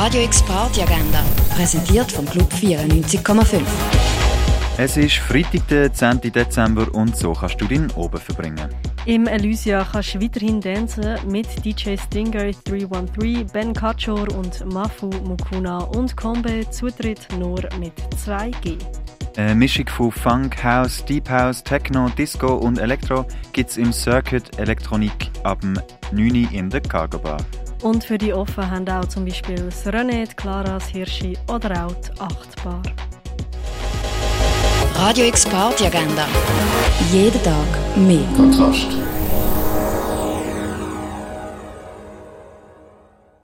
Radio X Party Agenda, präsentiert vom Club 94,5. Es ist Freitag, der 10. Dezember und so kannst du den oben verbringen. Im Elysia kannst du weiterhin tanzen mit DJ Stinger 313, Ben Kachor und Mafu Mukuna und Kombe Zutritt nur mit 2G. Eine Mischung von Funk, House, Deep House, Techno, Disco und Elektro gibt es im Circuit Elektronik ab 9 Uhr in der Cargo Bar. Und für die Offen haben auch zum Beispiel das René, die Clara, das Hirschi oder auch die Achtbar. Radio X Party Agenda. Jeden Tag mehr. Kontrast.